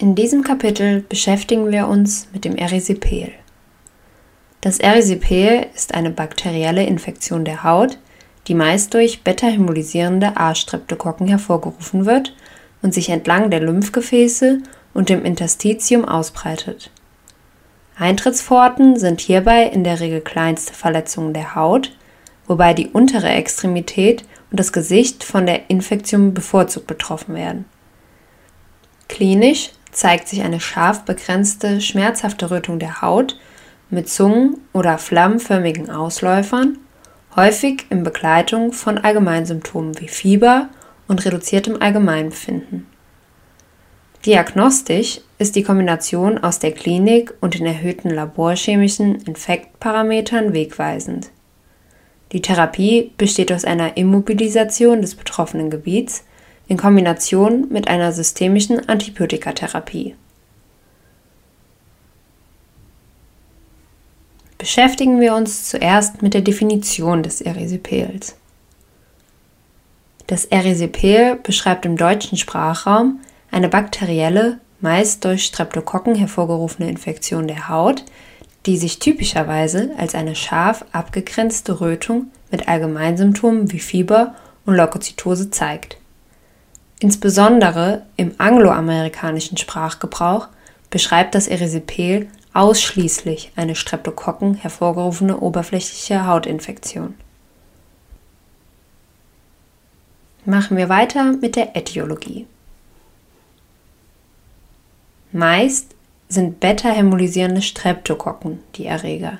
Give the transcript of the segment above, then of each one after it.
In diesem Kapitel beschäftigen wir uns mit dem Erisipel. Das Erisipel ist eine bakterielle Infektion der Haut, die meist durch beta-hämolysierende A-Streptokokken hervorgerufen wird und sich entlang der Lymphgefäße und dem Interstitium ausbreitet. Eintrittspforten sind hierbei in der Regel kleinste Verletzungen der Haut, wobei die untere Extremität und das Gesicht von der Infektion bevorzugt betroffen werden. Klinisch zeigt sich eine scharf begrenzte, schmerzhafte Rötung der Haut mit Zungen- oder flammenförmigen Ausläufern, häufig in Begleitung von Allgemeinsymptomen wie Fieber und reduziertem Allgemeinbefinden. Diagnostisch ist die Kombination aus der Klinik und den erhöhten laborchemischen Infektparametern wegweisend. Die Therapie besteht aus einer Immobilisation des betroffenen Gebiets in Kombination mit einer systemischen Antibiotikatherapie. Beschäftigen wir uns zuerst mit der Definition des Erisipels. Das Erisipel beschreibt im deutschen Sprachraum eine bakterielle, meist durch Streptokokken hervorgerufene Infektion der Haut, die sich typischerweise als eine scharf abgegrenzte Rötung mit Allgemeinsymptomen wie Fieber und Leukozytose zeigt. Insbesondere im angloamerikanischen Sprachgebrauch beschreibt das Erisipel ausschließlich eine Streptokokken hervorgerufene oberflächliche Hautinfektion. Machen wir weiter mit der Ätiologie. Meist sind beta-hämolysierende Streptokokken die Erreger.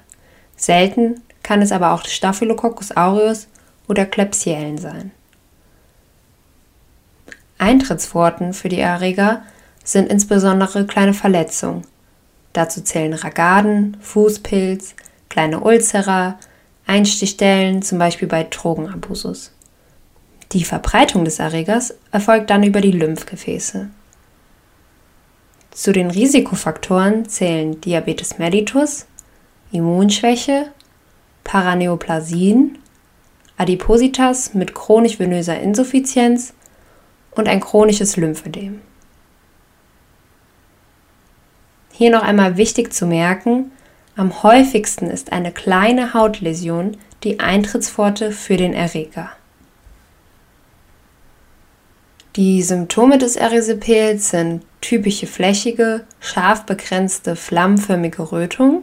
Selten kann es aber auch Staphylococcus aureus oder Klebsiellen sein. Eintrittsworten für die Erreger sind insbesondere kleine Verletzungen. Dazu zählen Ragaden, Fußpilz, kleine Ulzera, Einstichstellen, zum Beispiel bei Drogenabusus. Die Verbreitung des Erregers erfolgt dann über die Lymphgefäße. Zu den Risikofaktoren zählen Diabetes mellitus, Immunschwäche, Paraneoplasien, Adipositas mit chronisch venöser Insuffizienz und ein chronisches Lymphödem. Hier noch einmal wichtig zu merken, am häufigsten ist eine kleine Hautläsion die Eintrittspforte für den Erreger. Die Symptome des Erisipels sind typische flächige, scharf begrenzte, flammenförmige Rötung,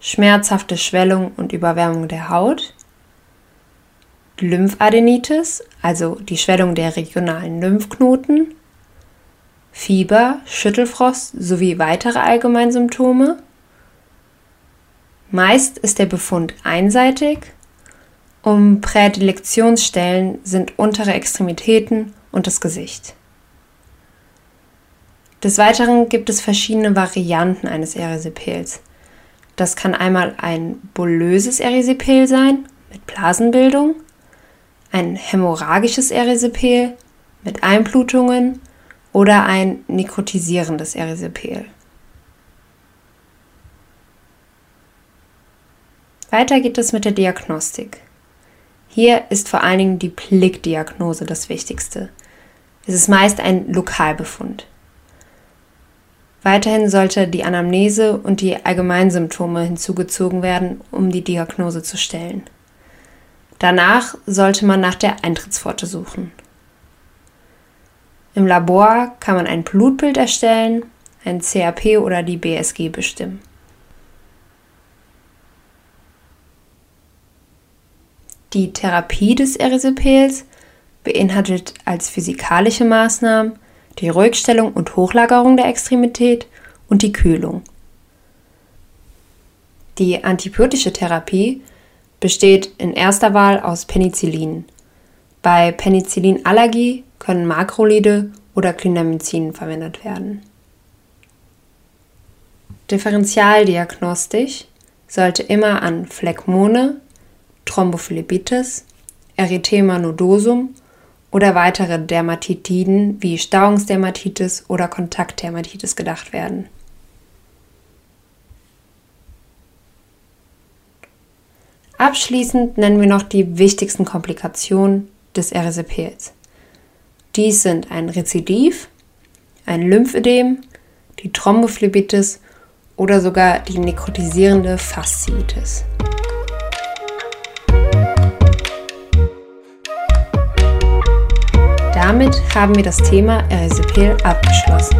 schmerzhafte Schwellung und Überwärmung der Haut, Lymphadenitis, also die Schwellung der regionalen Lymphknoten, Fieber, Schüttelfrost sowie weitere Allgemeinsymptome. Meist ist der Befund einseitig. Um Prädilektionsstellen sind untere Extremitäten und das Gesicht. Des Weiteren gibt es verschiedene Varianten eines Erisipels. Das kann einmal ein bullöses Erisipel sein mit Blasenbildung, ein hämorrhagisches Erisipel mit Einblutungen oder ein nekrotisierendes Erisipel. Weiter geht es mit der Diagnostik. Hier ist vor allen Dingen die Blickdiagnose das Wichtigste. Es ist meist ein Lokalbefund. Weiterhin sollte die Anamnese und die Allgemeinsymptome hinzugezogen werden, um die Diagnose zu stellen. Danach sollte man nach der Eintrittspforte suchen. Im Labor kann man ein Blutbild erstellen, ein CRP oder die BSG bestimmen. Die Therapie des Erisipels beinhaltet als physikalische Maßnahmen die Ruhigstellung und Hochlagerung der Extremität und die Kühlung. Die antibiotische Therapie besteht in erster Wahl aus Penicillin. Bei Penicillinallergie können Makrolide oder Clindamycin verwendet werden. Differentialdiagnostisch sollte immer an Phlegmone, Thrombophlebitis, Erythema nodosum oder weitere Dermatitiden wie Stauungsdermatitis oder Kontaktdermatitis gedacht werden. Abschließend nennen wir noch die wichtigsten Komplikationen des RSEPs. Dies sind ein Rezidiv, ein Lymphödem, die Thrombophlebitis oder sogar die nekrotisierende Fasziitis. Damit haben wir das Thema Erisipel abgeschlossen.